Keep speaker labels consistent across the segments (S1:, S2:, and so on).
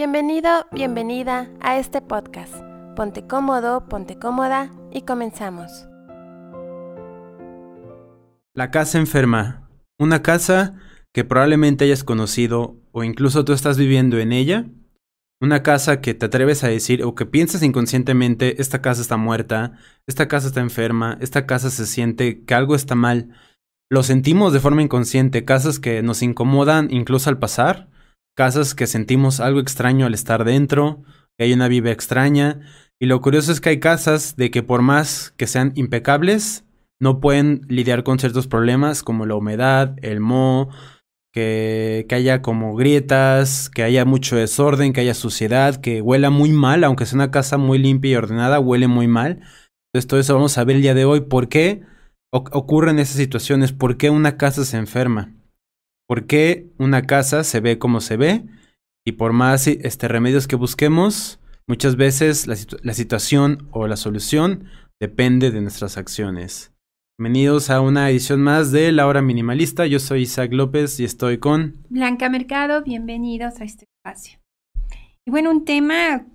S1: Bienvenido, bienvenida a este podcast. Ponte cómodo, ponte cómoda y comenzamos.
S2: La casa enferma. Una casa que probablemente hayas conocido o incluso tú estás viviendo en ella. Una casa que te atreves a decir o que piensas inconscientemente, esta casa está muerta, esta casa está enferma, esta casa se siente que algo está mal. Lo sentimos de forma inconsciente, casas que nos incomodan incluso al pasar, casas que sentimos algo extraño al estar dentro, que hay una vibra extraña. Y lo curioso es que hay casas de que por más que sean impecables, no pueden lidiar con ciertos problemas como la humedad, el moho, que, que, haya como grietas, que haya mucho desorden, que haya suciedad, que huela muy mal, aunque sea una casa muy limpia y ordenada, huele muy mal. Entonces todo eso vamos a ver el día de hoy. ¿Por qué ocurren esas situaciones? ¿Por qué una casa se enferma? ¿Por qué una casa se ve como se ve? Y por más este, remedios que busquemos, muchas veces la, la situación o la solución depende de nuestras acciones. Bienvenidos a una edición más de La Hora Minimalista. Yo soy Isaac López y estoy con
S3: Blanca Mercado. Bienvenidos a este espacio. Y bueno, un tema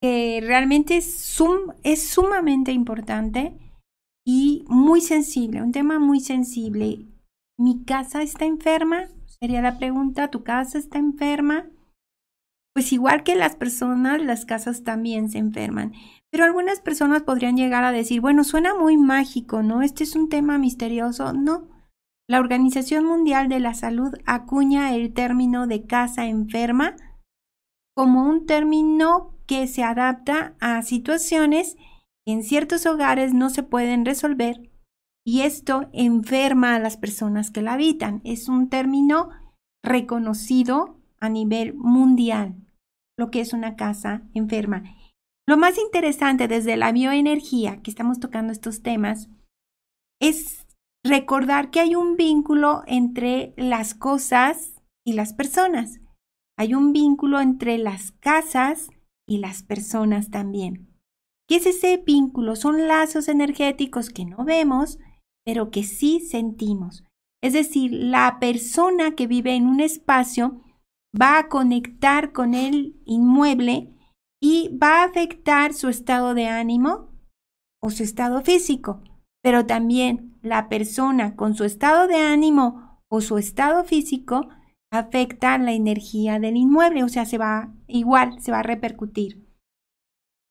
S3: que realmente es, sum, es sumamente importante y muy sensible, un tema muy sensible. ¿Mi casa está enferma? Sería la pregunta, ¿tu casa está enferma? Pues igual que las personas, las casas también se enferman. Pero algunas personas podrían llegar a decir, bueno, suena muy mágico, ¿no? Este es un tema misterioso. No. La Organización Mundial de la Salud acuña el término de casa enferma como un término que se adapta a situaciones que en ciertos hogares no se pueden resolver y esto enferma a las personas que la habitan. Es un término reconocido a nivel mundial, lo que es una casa enferma. Lo más interesante desde la bioenergía, que estamos tocando estos temas, es recordar que hay un vínculo entre las cosas y las personas. Hay un vínculo entre las casas y las personas también. ¿Qué es ese vínculo? Son lazos energéticos que no vemos, pero que sí sentimos. Es decir, la persona que vive en un espacio va a conectar con el inmueble y va a afectar su estado de ánimo o su estado físico, pero también la persona con su estado de ánimo o su estado físico afecta la energía del inmueble, o sea, se va igual, se va a repercutir.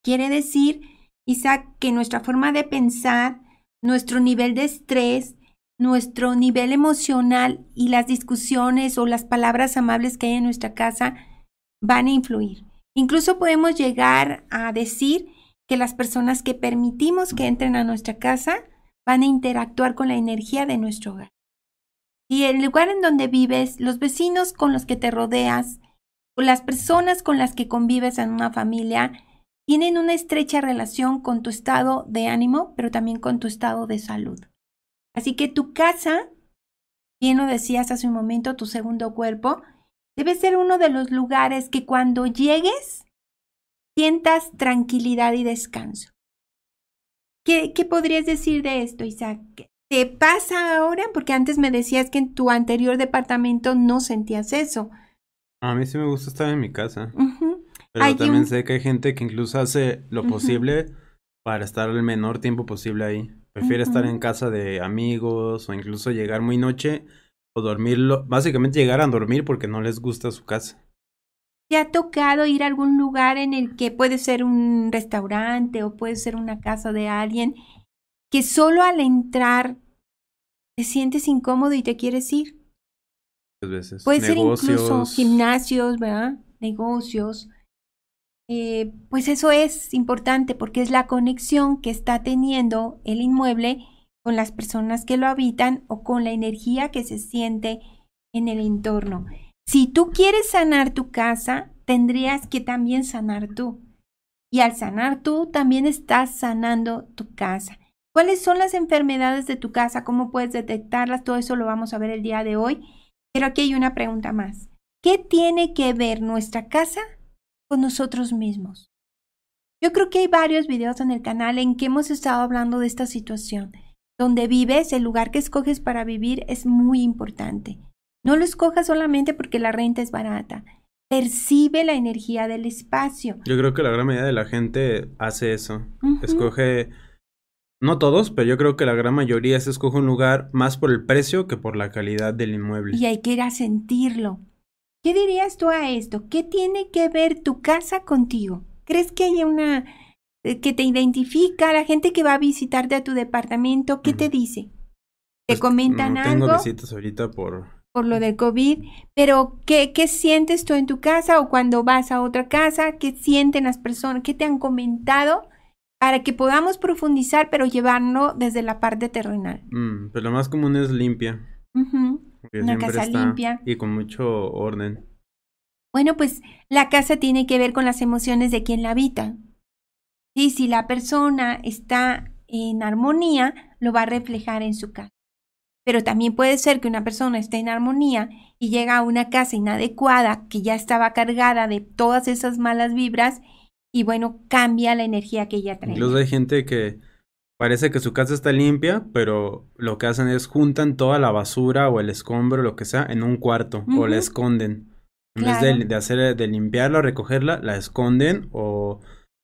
S3: Quiere decir, Isaac, que nuestra forma de pensar, nuestro nivel de estrés, nuestro nivel emocional y las discusiones o las palabras amables que hay en nuestra casa van a influir. Incluso podemos llegar a decir que las personas que permitimos que entren a nuestra casa van a interactuar con la energía de nuestro hogar. Y el lugar en donde vives, los vecinos con los que te rodeas, o las personas con las que convives en una familia, tienen una estrecha relación con tu estado de ánimo, pero también con tu estado de salud. Así que tu casa, bien lo decías hace un momento, tu segundo cuerpo, Debe ser uno de los lugares que cuando llegues sientas tranquilidad y descanso. ¿Qué, qué podrías decir de esto, Isaac? ¿Te pasa ahora? Porque antes me decías que en tu anterior departamento no sentías eso.
S2: A mí sí me gusta estar en mi casa. Pero también sé que hay gente que incluso hace lo posible para estar el menor tiempo posible ahí. Prefiere estar en casa de amigos o incluso llegar muy noche o dormirlo, básicamente llegar a dormir porque no les gusta su casa.
S3: ¿Te ha tocado ir a algún lugar en el que puede ser un restaurante o puede ser una casa de alguien que solo al entrar te sientes incómodo y te quieres ir?
S2: Muchas veces.
S3: Puede ser incluso gimnasios, ¿verdad? Negocios. Eh, pues eso es importante porque es la conexión que está teniendo el inmueble con las personas que lo habitan o con la energía que se siente en el entorno. Si tú quieres sanar tu casa, tendrías que también sanar tú. Y al sanar tú, también estás sanando tu casa. ¿Cuáles son las enfermedades de tu casa? ¿Cómo puedes detectarlas? Todo eso lo vamos a ver el día de hoy. Pero aquí hay una pregunta más. ¿Qué tiene que ver nuestra casa con nosotros mismos? Yo creo que hay varios videos en el canal en que hemos estado hablando de esta situación donde vives, el lugar que escoges para vivir es muy importante. No lo escojas solamente porque la renta es barata. percibe la energía del espacio.
S2: Yo creo que la gran mayoría de la gente hace eso. Escoge, no todos, pero yo creo que la gran mayoría se escoge un lugar más por el precio que por la calidad del inmueble.
S3: Y hay que ir a sentirlo. ¿Qué dirías tú a esto? ¿Qué tiene que ver tu casa contigo? ¿Crees que hay una eh, que te identifica la gente que va a visitarte a tu departamento? ¿Qué te dice? ¿Te
S2: Pues,
S3: comentan
S2: no tengo
S3: algo
S2: visitas ahorita por...
S3: por lo del COVID? Pero ¿qué, ¿qué sientes tú en tu casa o cuando vas a otra casa? ¿Qué sienten las personas? ¿Qué te han comentado? Para que podamos profundizar, pero llevarlo desde la parte terrenal.
S2: Mm, pues lo más común es limpia. Porque
S3: Una casa
S2: está-
S3: limpia.
S2: Y con mucho orden.
S3: Bueno, pues la casa tiene que ver con las emociones de quien la habita. Sí, si la persona está en armonía, lo va a reflejar en su casa. Pero también puede ser que una persona esté en armonía y llega a una casa inadecuada que ya estaba cargada de todas esas malas vibras y bueno, cambia la energía que ella trae.
S2: Incluso hay gente que parece que su casa está limpia, pero lo que hacen es juntan toda la basura o el escombro, lo que sea, en un cuarto o la esconden. En
S3: Claro.
S2: vez de, de hacer, de limpiarla, recogerla, la esconden o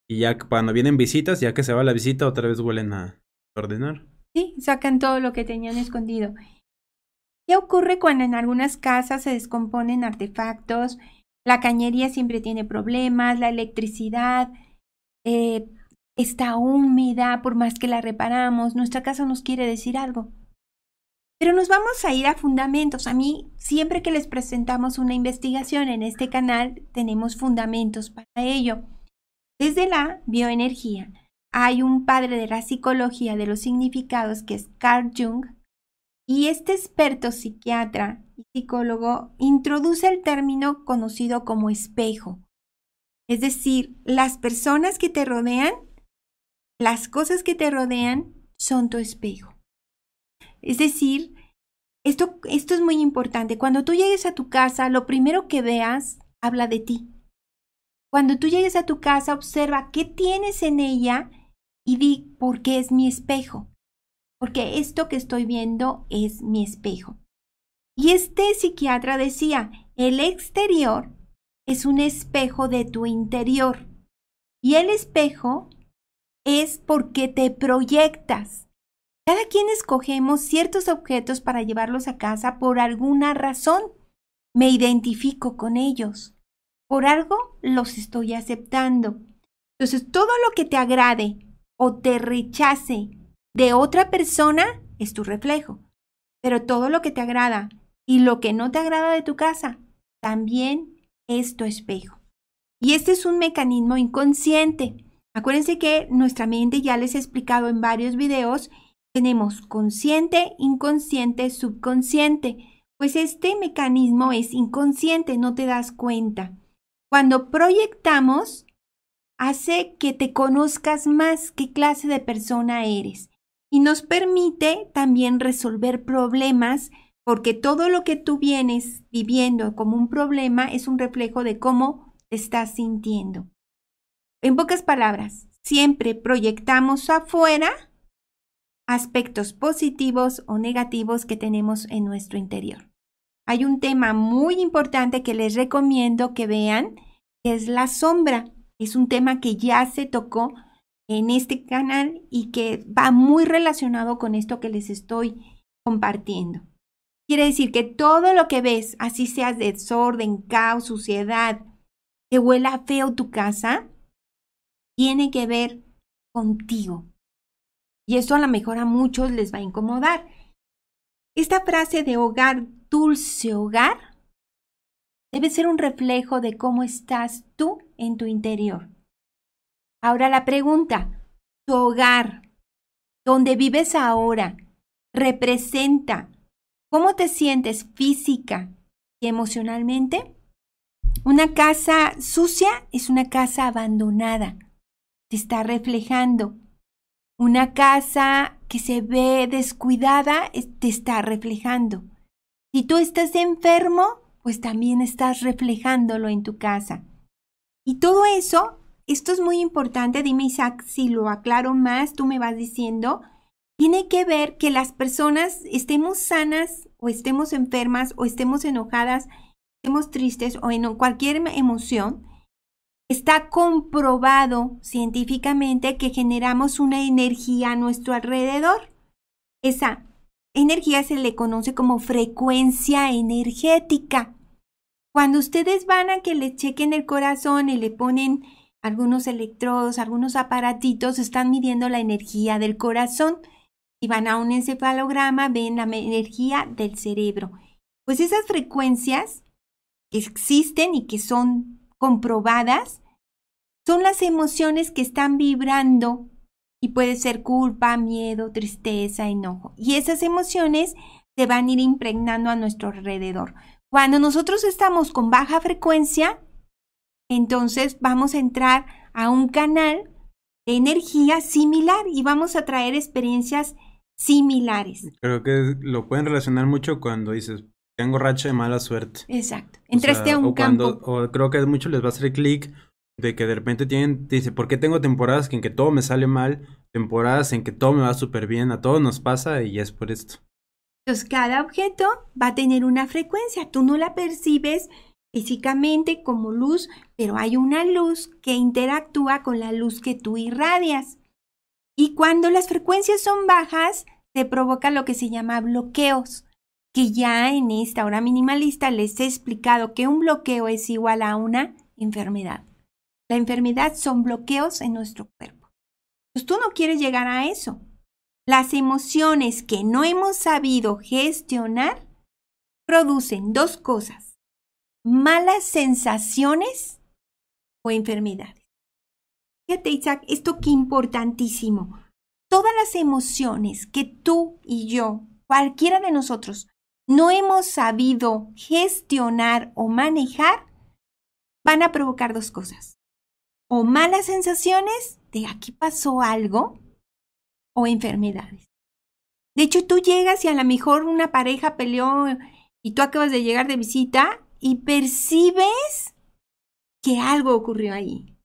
S2: y ya cuando vienen visitas, ya que se va la visita, otra vez vuelven a ordenar.
S3: Sí, sacan todo lo que tenían escondido. ¿Qué ocurre cuando en algunas casas se descomponen artefactos? La cañería siempre tiene problemas, la electricidad eh, está húmeda, por más que la reparamos, nuestra casa nos quiere decir algo. Pero nos vamos a ir a fundamentos. A mí, siempre que les presentamos una investigación en este canal, tenemos fundamentos para ello. Desde la bioenergía, hay un padre de la psicología de los significados que es Carl Jung, y este experto psiquiatra y psicólogo introduce el término conocido como espejo. Es decir, las personas que te rodean, las cosas que te rodean son tu espejo. Es decir, esto, esto es muy importante. Cuando tú llegues a tu casa, lo primero que veas habla de ti. Cuando tú llegues a tu casa, observa qué tienes en ella y di por qué es mi espejo. Porque esto que estoy viendo es mi espejo. Y este psiquiatra decía, el exterior es un espejo de tu interior. Y el espejo es porque te proyectas. Cada quien escogemos ciertos objetos para llevarlos a casa por alguna razón. Me identifico con ellos. Por algo los estoy aceptando. Entonces, todo lo que te agrade o te rechace de otra persona es tu reflejo. Pero todo lo que te agrada y lo que no te agrada de tu casa también es tu espejo. Y este es un mecanismo inconsciente. Acuérdense que nuestra mente, ya les he explicado en varios videos, tenemos consciente, inconsciente, subconsciente. Pues este mecanismo es inconsciente, no te das cuenta. Cuando proyectamos, hace que te conozcas más qué clase de persona eres y nos permite también resolver problemas porque todo lo que tú vienes viviendo como un problema es un reflejo de cómo te estás sintiendo. En pocas palabras, siempre proyectamos afuera aspectos positivos o negativos que tenemos en nuestro interior. Hay un tema muy importante que les recomiendo que vean, que es la sombra. Es un tema que ya se tocó en este canal y que va muy relacionado con esto que les estoy compartiendo. Quiere decir que todo lo que ves, así seas de desorden, caos, suciedad, que huela feo tu casa, tiene que ver contigo. Y esto a lo mejor a muchos les va a incomodar. Esta frase de hogar, dulce hogar, debe ser un reflejo de cómo estás tú en tu interior. Ahora la pregunta, ¿tu hogar, donde vives ahora, representa cómo te sientes física y emocionalmente? Una casa sucia es una casa abandonada, te está reflejando. Una casa que se ve descuidada te está reflejando. Si tú estás enfermo, pues también estás reflejándolo en tu casa. Y todo eso, esto es muy importante, dime Isaac, si lo aclaro más, tú me vas diciendo, tiene que ver que las personas estemos sanas o estemos enfermas o estemos enojadas, estemos tristes o en cualquier emoción, está comprobado científicamente que generamos una energía a nuestro alrededor. Esa energía se le conoce como frecuencia energética. Cuando ustedes van a que le chequen el corazón y le ponen algunos electrodos, algunos aparatitos, están midiendo la energía del corazón. Y van a un encefalograma, ven la energía del cerebro. Pues esas frecuencias que existen y que son comprobadas son las emociones que están vibrando y puede ser culpa, miedo, tristeza, enojo. Y esas emociones se van a ir impregnando a nuestro alrededor. Cuando nosotros estamos con baja frecuencia, entonces vamos a entrar a un canal de energía similar y vamos a traer experiencias similares.
S2: Creo que lo pueden relacionar mucho cuando dices, tengo racha de mala suerte.
S3: Exacto. Entraste a un campo.
S2: o creo que a muchos les va a hacer clic de que de repente tienen, dice, ¿por qué tengo temporadas en que todo me sale mal? Temporadas en que todo me va súper bien, a todos nos pasa y es por esto.
S3: Entonces, cada objeto va a tener una frecuencia, tú no la percibes físicamente como luz, pero hay una luz que interactúa con la luz que tú irradias. Y cuando las frecuencias son bajas, se provoca lo que se llama bloqueos, que ya en esta hora minimalista les he explicado que un bloqueo es igual a una enfermedad. La enfermedad son bloqueos en nuestro cuerpo. Pues tú no quieres llegar a eso. Las emociones que no hemos sabido gestionar producen dos cosas, malas sensaciones o enfermedades. Fíjate, Isaac, esto que importantísimo. Todas las emociones que tú y yo, cualquiera de nosotros, no hemos sabido gestionar o manejar, van a provocar dos cosas o malas sensaciones de aquí pasó algo o enfermedades. De hecho, tú llegas y a lo mejor una pareja peleó y tú acabas de llegar de visita y percibes que algo ocurrió ahí.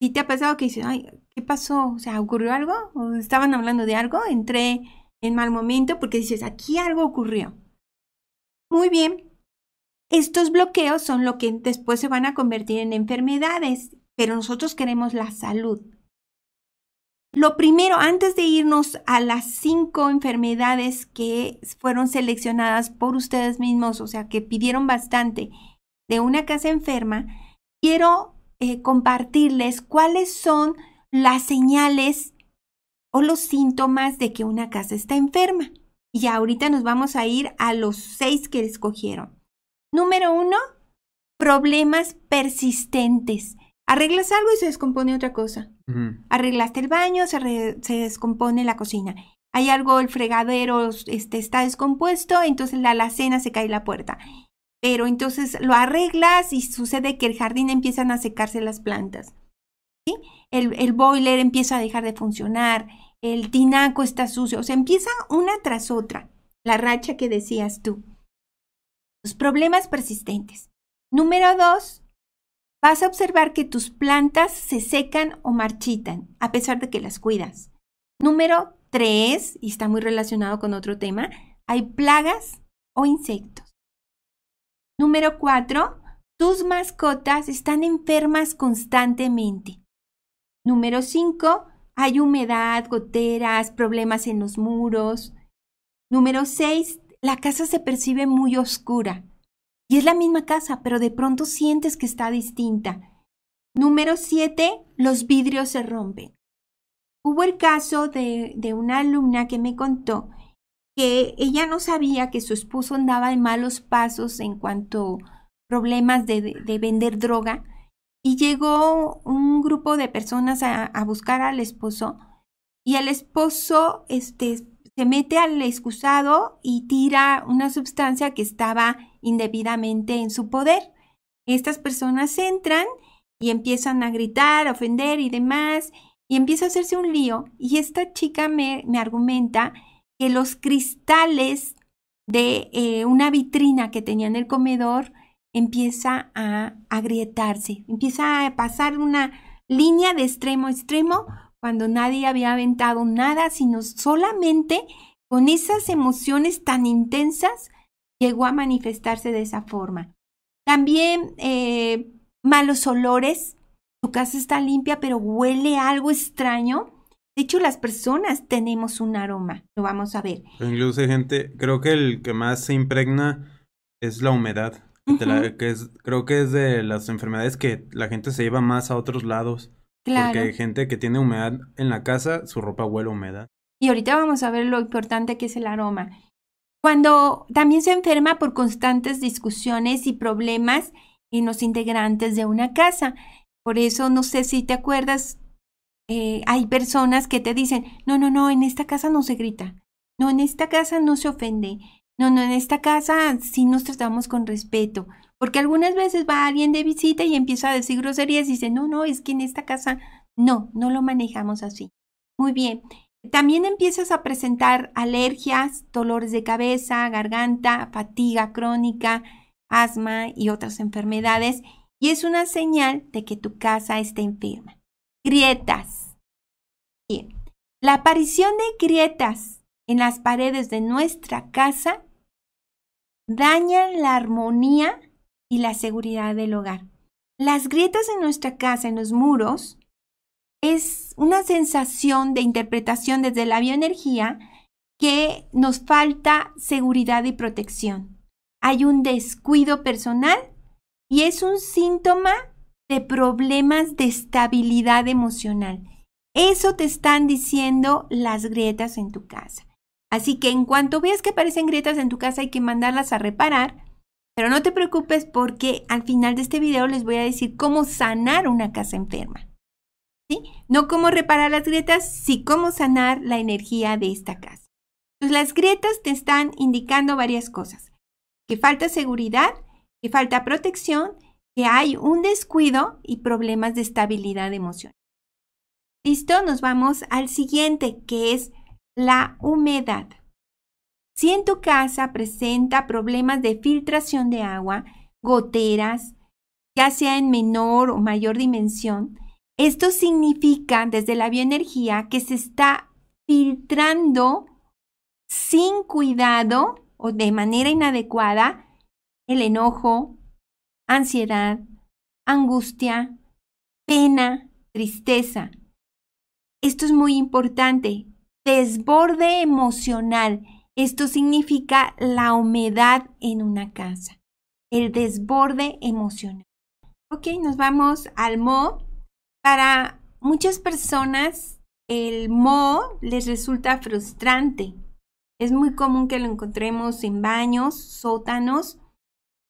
S3: ¿Y te ha pasado que dices, ay, ¿qué pasó? O sea, ¿ocurrió algo? ¿O estaban hablando de algo? Entré en mal momento porque dices, aquí algo ocurrió. Muy bien, estos bloqueos son lo que después se van a convertir en enfermedades, pero nosotros queremos la salud. Lo primero, antes de irnos a las cinco enfermedades que fueron seleccionadas por ustedes mismos, o sea, que pidieron bastante de una casa enferma, quiero eh, compartirles cuáles son las señales o los síntomas de que una casa está enferma. Y ahorita nos vamos a ir a los seis que escogieron. Número uno, problemas persistentes. Arreglas algo y se descompone otra cosa. Arreglaste el baño, se, descompone la cocina. Hay algo, el fregadero este, está descompuesto, entonces la alacena se cae la puerta. Pero entonces lo arreglas y sucede que el jardín empiezan a secarse las plantas. ¿sí? El, el boiler empieza a dejar de funcionar, el tinaco está sucio, o sea, empieza una tras otra, la racha que decías tú. Los problemas persistentes. Número dos, vas a observar que tus plantas se secan o marchitan a pesar de que las cuidas. Número tres, y está muy relacionado con otro tema, hay plagas o insectos. Número cuatro, tus mascotas están enfermas constantemente. Número cinco, hay humedad, goteras, problemas en los muros. Número seis, la casa se percibe muy oscura. Y es la misma casa, pero de pronto sientes que está distinta. Número 7. Los vidrios se rompen. Hubo el caso de, de, una alumna que me contó que ella no sabía que su esposo andaba en malos pasos en cuanto problemas de, de, vender droga y llegó un grupo de personas a, buscar al esposo y el esposo este, se mete al excusado y tira una sustancia que estaba indebidamente en su poder. Estas personas entran y empiezan a gritar, a ofender y demás, y empieza a hacerse un lío. Y esta chica me, me argumenta que los cristales de eh, una vitrina que tenía en el comedor empieza a agrietarse, empieza a pasar una línea de extremo a extremo cuando nadie había aventado nada, sino solamente con esas emociones tan intensas llegó a manifestarse de esa forma. También eh, malos olores. Tu casa está limpia, pero huele algo extraño. De hecho, las personas tenemos un aroma. Lo vamos a ver.
S2: Incluso gente, creo que el que más se impregna es la humedad. Que es, creo que es de las enfermedades que la gente se lleva más a otros lados. Claro. Porque hay gente que tiene humedad en la casa, su ropa huele a humedad.
S3: Y ahorita vamos a ver lo importante que es el aroma. Cuando también se enferma por constantes discusiones y problemas en los integrantes de una casa. Por eso, no sé si te acuerdas, eh, hay personas que te dicen, no, no, no, en esta casa no se grita, no, en esta casa no se ofende, no, no, en esta casa sí nos tratamos con respeto. Porque algunas veces va alguien de visita y empieza a decir groserías y dice, no, no, es que en esta casa no, no lo manejamos así. Muy bien. También empiezas a presentar alergias, dolores de cabeza, garganta, fatiga crónica, asma y otras enfermedades y es una señal de que tu casa está enferma. Grietas. Bien. La aparición de grietas en las paredes de nuestra casa dañan la armonía y la seguridad del hogar. Las grietas en nuestra casa, en los muros, es una sensación de interpretación desde la bioenergía que nos falta seguridad y protección. Hay un descuido personal y es un síntoma de problemas de estabilidad emocional. Eso te están diciendo las grietas en tu casa. Así que en cuanto veas que aparecen grietas en tu casa hay que mandarlas a reparar. Pero no te preocupes porque al final de este video les voy a decir cómo sanar una casa enferma. No cómo reparar las grietas, sí cómo sanar la energía de esta casa. Las grietas te están indicando varias cosas. Que falta seguridad, que falta protección, que hay un descuido y problemas de estabilidad emocional. Listo, nos vamos al siguiente, que es la humedad. Si en tu casa presenta problemas de filtración de agua, goteras, ya sea en menor o mayor dimensión, esto significa desde la bioenergía que se está filtrando sin cuidado o de manera inadecuada el enojo, ansiedad, angustia, pena, tristeza. Esto es muy importante. Desborde emocional. Esto significa la humedad en una casa. El desborde emocional. Ok, nos vamos al mo para muchas personas el moho les resulta frustrante. Es muy común que lo encontremos en baños, sótanos,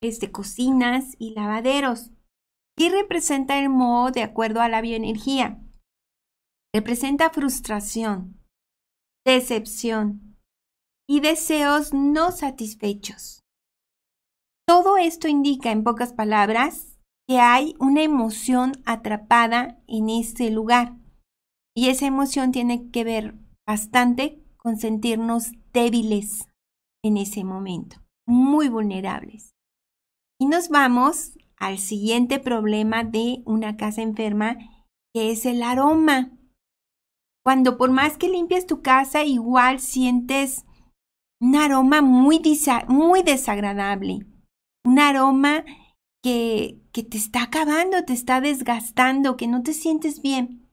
S3: este, cocinas y lavaderos. ¿Qué representa el moho de acuerdo a la bioenergía? Representa frustración, decepción y deseos no satisfechos. Todo esto indica, en pocas palabras, que hay una emoción atrapada en ese lugar. Y esa emoción tiene que ver bastante con sentirnos débiles en ese momento, muy vulnerables. Y nos vamos al siguiente problema de una casa enferma, que es el aroma. Cuando por más que limpies tu casa, igual sientes un aroma muy, muy desagradable, un aroma que, que te está acabando, te está desgastando, que no te sientes bien.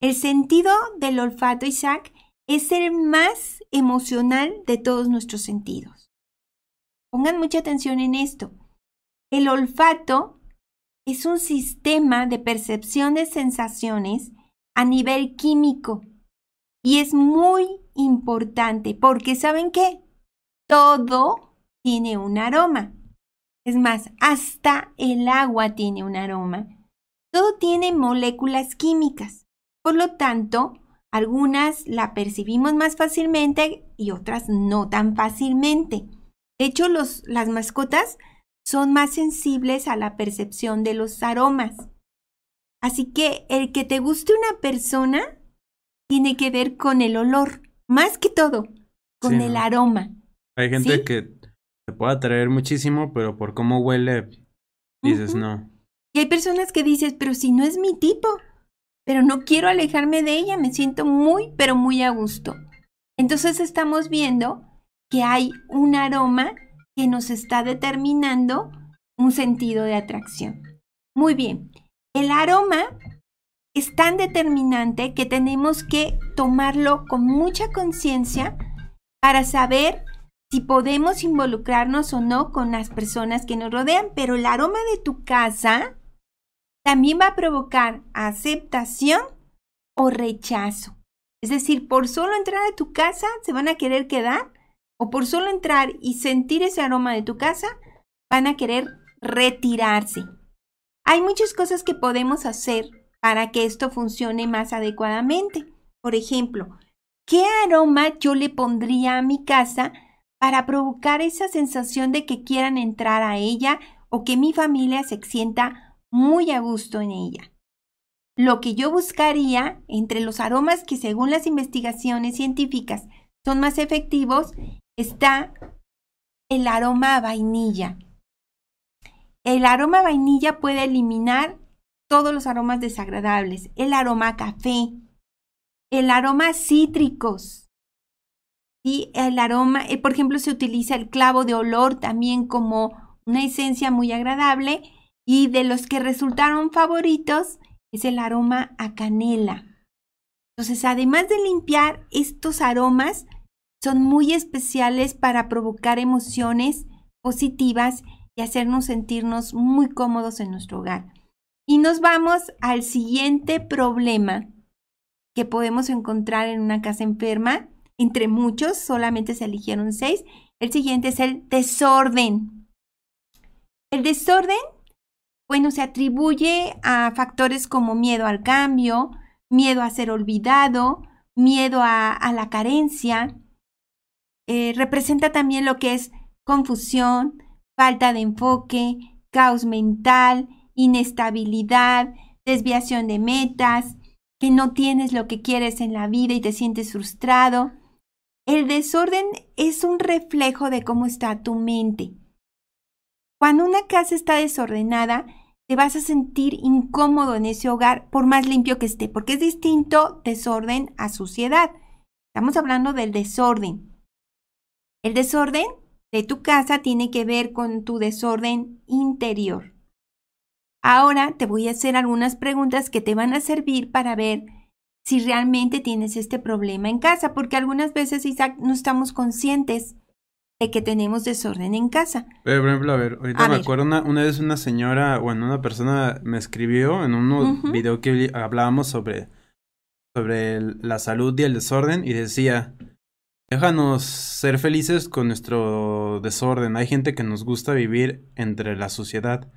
S3: El sentido del olfato, Isaac, es el más emocional de todos nuestros sentidos. Pongan mucha atención en esto. El olfato es un sistema de percepción de sensaciones a nivel químico y es muy importante porque ¿saben qué? Todo tiene un aroma. Es más, hasta el agua tiene un aroma. Todo tiene moléculas químicas. Por lo tanto, algunas la percibimos más fácilmente y otras no tan fácilmente. De hecho, las mascotas son más sensibles a la percepción de los aromas. Así que el que te guste una persona tiene que ver con el olor, más que todo, con el aroma.
S2: Hay gente que te puede atraer muchísimo, pero por cómo huele, dices no.
S3: Y hay personas que dices, pero si no es mi tipo, pero no quiero alejarme de ella, me siento muy, pero muy a gusto. Entonces estamos viendo que hay un aroma que nos está determinando un sentido de atracción. Muy bien, el aroma es tan determinante que tenemos que tomarlo con mucha conciencia para saber si podemos involucrarnos o no con las personas que nos rodean, pero el aroma de tu casa también va a provocar aceptación o rechazo. Es decir, por solo entrar a tu casa se van a querer quedar o por solo entrar y sentir ese aroma de tu casa van a querer retirarse. Hay muchas cosas que podemos hacer para que esto funcione más adecuadamente. Por ejemplo, ¿qué aroma yo le pondría a mi casa para provocar esa sensación de que quieran entrar a ella o que mi familia se sienta muy a gusto en ella? Lo que yo buscaría entre los aromas que según las investigaciones científicas son más efectivos está el aroma vainilla. El aroma vainilla puede eliminar todos los aromas desagradables, el aroma café, el aroma cítricos. Y el aroma, eh, por ejemplo, se utiliza el clavo de olor también como una esencia muy agradable y de los que resultaron favoritos es el aroma a canela. Entonces, además de limpiar, estos aromas son muy especiales para provocar emociones positivas y hacernos sentirnos muy cómodos en nuestro hogar. Y nos vamos al siguiente problema que podemos encontrar en una casa enferma. Entre muchos, solamente se eligieron seis. El siguiente es el desorden. El desorden, bueno, se atribuye a factores como miedo al cambio, miedo a ser olvidado, miedo a, la carencia. Eh, representa también lo que es confusión, falta de enfoque, caos mental, inestabilidad, desviación de metas, que no tienes lo que quieres en la vida y te sientes frustrado. El desorden es un reflejo de cómo está tu mente. Cuando una casa está desordenada, te vas a sentir incómodo en ese hogar por más limpio que esté, porque es distinto desorden a suciedad. Estamos hablando del desorden. El desorden de tu casa tiene que ver con tu desorden interior. Ahora te voy a hacer algunas preguntas que te van a servir para ver si realmente tienes este problema en casa, porque algunas veces, Isaac, no estamos conscientes de que tenemos desorden en casa.
S2: Pero, por ejemplo, a ver, ahorita me acuerdo una, vez una señora, bueno, una persona me escribió en un video que hablábamos sobre, sobre la salud y el desorden y decía, déjanos ser felices con nuestro desorden. Hay gente que nos gusta vivir entre la suciedad.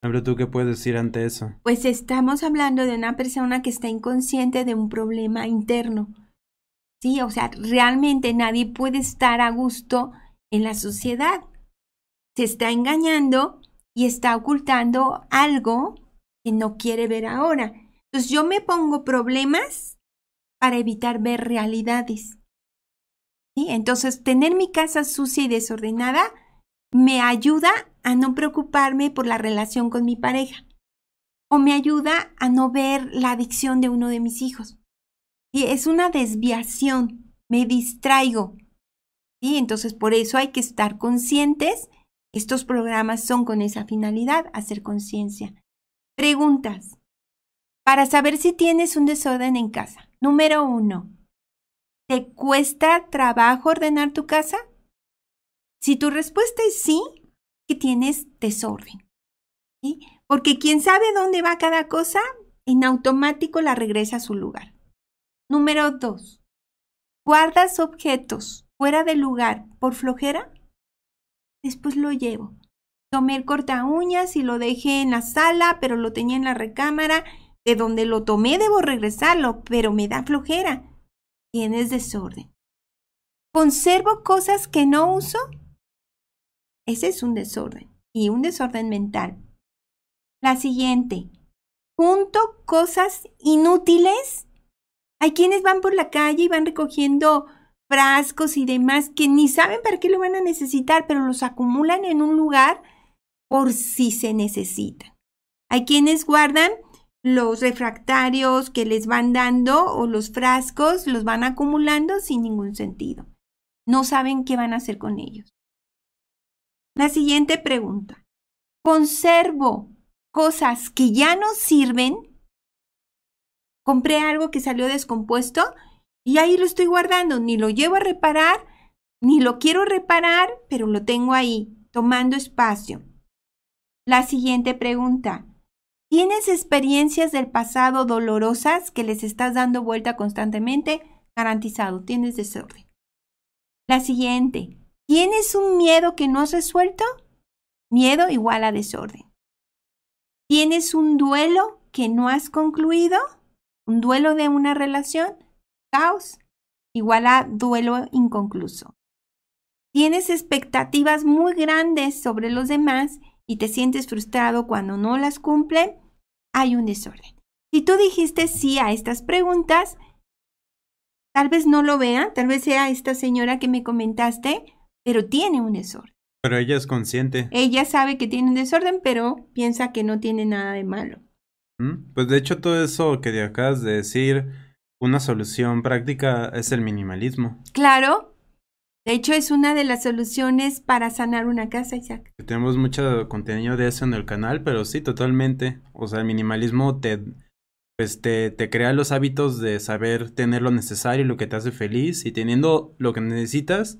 S2: Pero tú qué puedes decir ante eso?
S3: Pues estamos hablando de una persona que está inconsciente de un problema interno. Sí, o sea, realmente nadie puede estar a gusto en la sociedad. Se está engañando y está ocultando algo que no quiere ver ahora. Entonces yo me pongo problemas para evitar ver realidades. ¿Sí? Entonces, tener mi casa sucia y desordenada me ayuda a no preocuparme por la relación con mi pareja o me ayuda a no ver la adicción de uno de mis hijos. Y es una desviación, me distraigo. Y entonces por eso hay que estar conscientes. Estos programas son con esa finalidad, hacer conciencia. Preguntas. Para saber si tienes un desorden en casa. Número uno. ¿Te cuesta trabajo ordenar tu casa? Si tu respuesta es sí, que tienes desorden. ¿sí? Porque quien sabe dónde va cada cosa, en automático la regresa a su lugar. Número dos, ¿guardas objetos fuera del lugar por flojera? Después lo llevo. Tomé el corta uñas y lo dejé en la sala, pero lo tenía en la recámara. De donde lo tomé debo regresarlo, pero me da flojera. Tienes desorden. ¿Conservo cosas que no uso? Ese es un desorden y un desorden mental. La siguiente, junto cosas inútiles. Hay quienes van por la calle y van recogiendo frascos y demás que ni saben para qué lo van a necesitar, pero los acumulan en un lugar por si se necesitan. Hay quienes guardan los refractarios que les van dando o los frascos, los van acumulando sin ningún sentido. No saben qué van a hacer con ellos. La siguiente pregunta. ¿Conservo cosas que ya no sirven? Compré algo que salió descompuesto y ahí lo estoy guardando. Ni lo llevo a reparar, ni lo quiero reparar, pero lo tengo ahí, tomando espacio. La siguiente pregunta. ¿Tienes experiencias del pasado dolorosas que les estás dando vuelta constantemente? Garantizado, tienes desorden. La siguiente. ¿Tienes un miedo que no has resuelto? Miedo igual a desorden. ¿Tienes un duelo que no has concluido? ¿Un duelo de una relación? Caos igual a duelo inconcluso. ¿Tienes expectativas muy grandes sobre los demás y te sientes frustrado cuando no las cumplen? Hay un desorden. Si tú dijiste sí a estas preguntas, tal vez no lo vea, tal vez sea esta señora que me comentaste, pero tiene un desorden.
S2: Pero ella es consciente.
S3: Ella sabe que tiene un desorden, pero piensa que no tiene nada de malo.
S2: ¿Mm? Pues de hecho todo eso que acabas de decir, una solución práctica es el minimalismo.
S3: Claro. De hecho es una de las soluciones para sanar una casa, Isaac.
S2: Tenemos mucho contenido de eso en el canal, pero sí, totalmente. O sea, el minimalismo te, pues te, te crea los hábitos de saber tener lo necesario y lo que te hace feliz y teniendo lo que necesitas,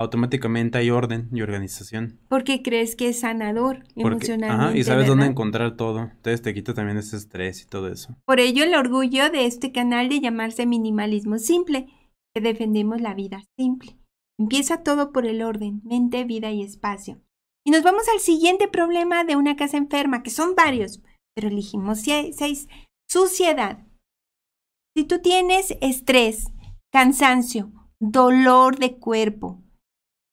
S2: automáticamente hay orden y organización.
S3: Porque crees que es sanador emocionalmente.
S2: ajá, y sabes dónde encontrar todo. Entonces te quita también ese estrés y todo eso.
S3: Por ello el orgullo de este canal de llamarse minimalismo simple, que defendemos la vida simple. Empieza todo por el orden, mente, vida y espacio. Y nos vamos al siguiente problema de una casa enferma, que son varios, pero elegimos seis. Suciedad. Si tú tienes estrés, cansancio, dolor de cuerpo,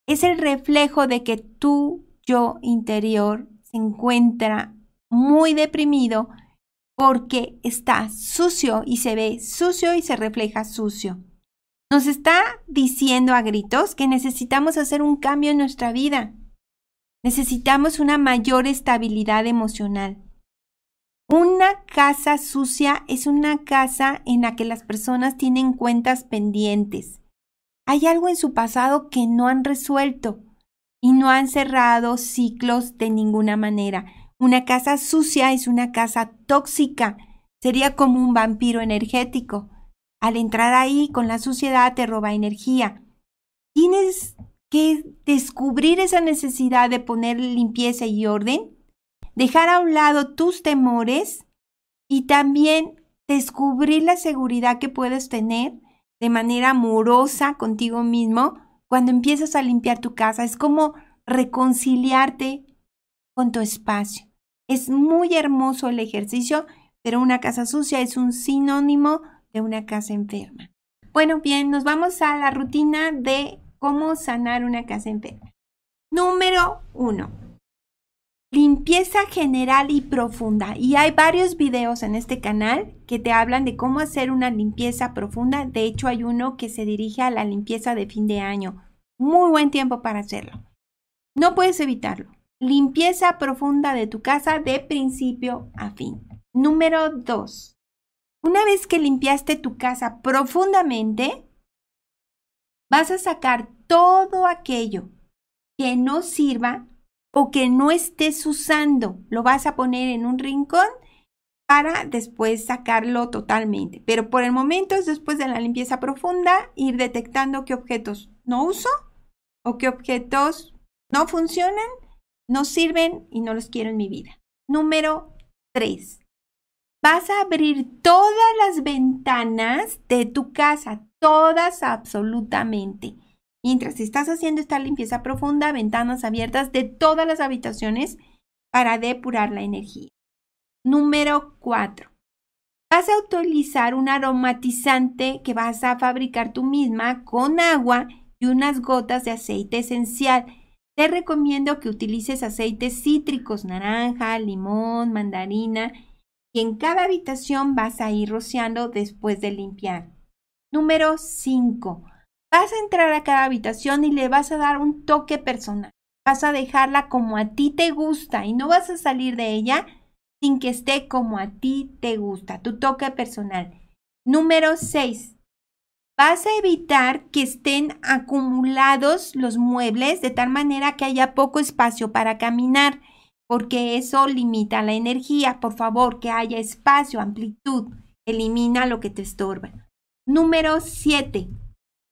S3: es el reflejo de que tu yo interior se encuentra muy deprimido porque está sucio y se ve sucio y se refleja sucio. Nos está diciendo a gritos que necesitamos hacer un cambio en nuestra vida. Necesitamos una mayor estabilidad emocional. Una casa sucia es una casa en la que las personas tienen cuentas pendientes. Hay algo en su pasado que no han resuelto y no han cerrado ciclos de ninguna manera. Una casa sucia es una casa tóxica. Sería como un vampiro energético. Al entrar ahí con la suciedad te roba energía. Tienes que descubrir esa necesidad de poner limpieza y orden, dejar a un lado tus temores y también descubrir la seguridad que puedes tener de manera amorosa contigo mismo cuando empiezas a limpiar tu casa. Es como reconciliarte con tu espacio. Es muy hermoso el ejercicio, pero una casa sucia es un sinónimo de una casa enferma. Bueno, bien, nos vamos a la rutina de cómo sanar una casa enferma. Número uno. Limpieza general y profunda. Y hay varios videos en este canal que te hablan de cómo hacer una limpieza profunda. De hecho, hay uno que se dirige a la limpieza de fin de año. Muy buen tiempo para hacerlo. No puedes evitarlo. Limpieza profunda de tu casa de principio a fin. Número 2. Una vez que limpiaste tu casa profundamente, vas a sacar todo aquello que no sirva o que no estés usando. Lo vas a poner en un rincón para después sacarlo totalmente. Pero por el momento es después de la limpieza profunda ir detectando qué objetos no uso o qué objetos no funcionan, no sirven y no los quiero en mi vida. Número 3. Vas a abrir todas las ventanas de tu casa, todas absolutamente. Mientras estás haciendo esta limpieza profunda, ventanas abiertas de todas las habitaciones para depurar la energía. Número 4. Vas a utilizar un aromatizante que vas a fabricar tú misma con agua y unas gotas de aceite esencial. Te recomiendo que utilices aceites cítricos, naranja, limón, mandarina, y en cada habitación vas a ir rociando después de limpiar. Número 5. Vas a entrar a cada habitación y le vas a dar un toque personal. Vas a dejarla como a ti te gusta y no vas a salir de ella sin que esté como a ti te gusta, tu toque personal. Número 6. vas a evitar que estén acumulados los muebles de tal manera que haya poco espacio para caminar, porque eso limita la energía. Por favor, que haya espacio, amplitud. Elimina lo que te estorba. Número 7.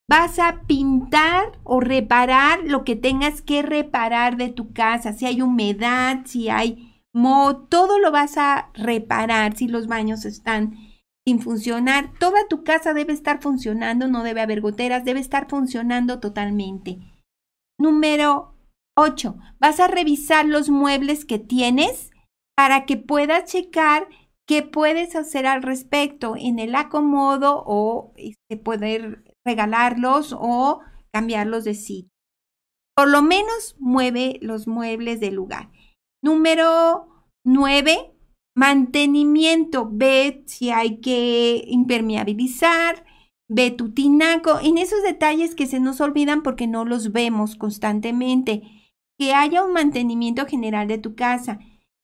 S3: Vas a pintar o reparar lo que tengas que reparar de tu casa. Si hay humedad, si hay moho, todo lo vas a reparar. Si los baños están sin funcionar, toda tu casa debe estar funcionando, no debe haber goteras, debe estar funcionando totalmente. Número 8. Vas a revisar los muebles que tienes para que puedas checar qué puedes hacer al respecto en el acomodo o este, poder regalarlos o cambiarlos de sitio. Por lo menos mueve los muebles del lugar. Número 9 Mantenimiento, ve si hay que impermeabilizar, ve tu tinaco, en esos detalles que se nos olvidan porque no los vemos constantemente. Que haya un mantenimiento general de tu casa.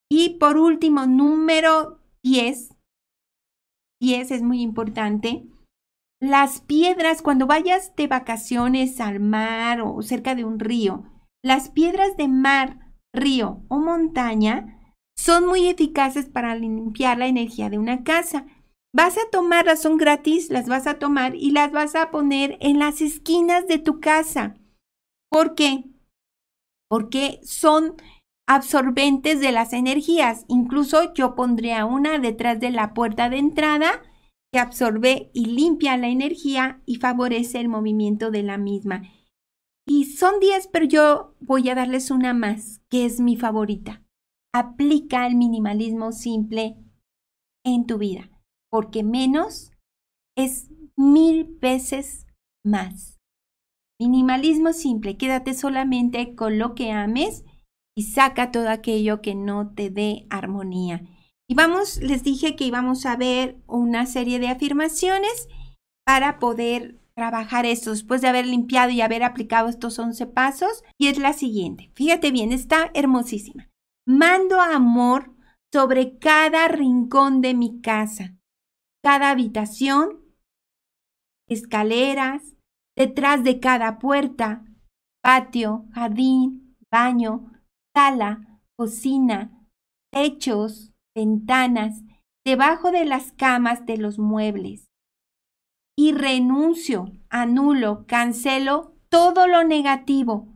S3: Y por último, número 10. 10 es muy importante. Las piedras, cuando vayas de vacaciones al mar o cerca de un río, las piedras de mar, río o montaña son muy eficaces para limpiar la energía de una casa. Vas a tomarlas, son gratis, las vas a tomar y las vas a poner en las esquinas de tu casa. ¿Por qué? Porque son absorbentes de las energías. Incluso yo pondría una detrás de la puerta de entrada que absorbe y limpia la energía y favorece el movimiento de la misma. Y son 10, pero yo voy a darles una más, que es mi favorita aplica el minimalismo simple en tu vida, porque menos es mil veces más. Minimalismo simple, quédate solamente con lo que ames y saca todo aquello que no te dé armonía. Y vamos, les dije que íbamos a ver una serie de afirmaciones para poder trabajar esto después de haber limpiado y haber aplicado estos 11 pasos. Y es la siguiente. Fíjate bien, está hermosísima. Mando amor sobre cada rincón de mi casa, cada habitación, escaleras, detrás de cada puerta, patio, jardín, baño, sala, cocina, techos, ventanas, debajo de las camas de los muebles. Y renuncio, anulo, cancelo todo lo negativo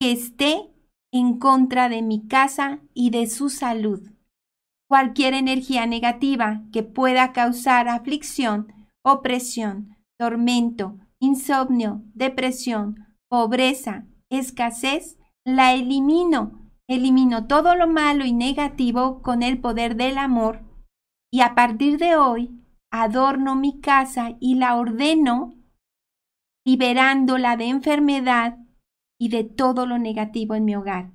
S3: que esté en contra de mi casa y de su salud. Cualquier energía negativa que pueda causar aflicción, opresión, tormento, insomnio, depresión, pobreza, escasez, la elimino. Elimino todo lo malo y negativo con el poder del amor y a partir de hoy adorno mi casa y la ordeno liberándola de enfermedad, y de todo lo negativo en mi hogar.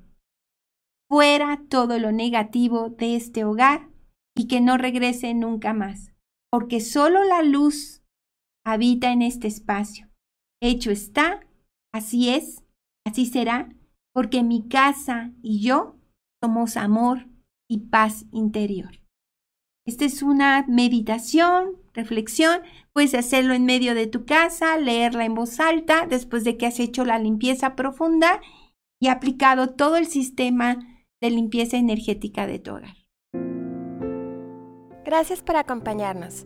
S3: Fuera todo lo negativo de este hogar y que no regrese nunca más, porque solo la luz habita en este espacio. Hecho está, así es, así será, porque mi casa y yo somos amor y paz interior. Esta es una meditación, reflexión. Puedes hacerlo en medio de tu casa, leerla en voz alta después de que has hecho la limpieza profunda y aplicado todo el sistema de limpieza energética de tu hogar.
S1: Gracias por acompañarnos.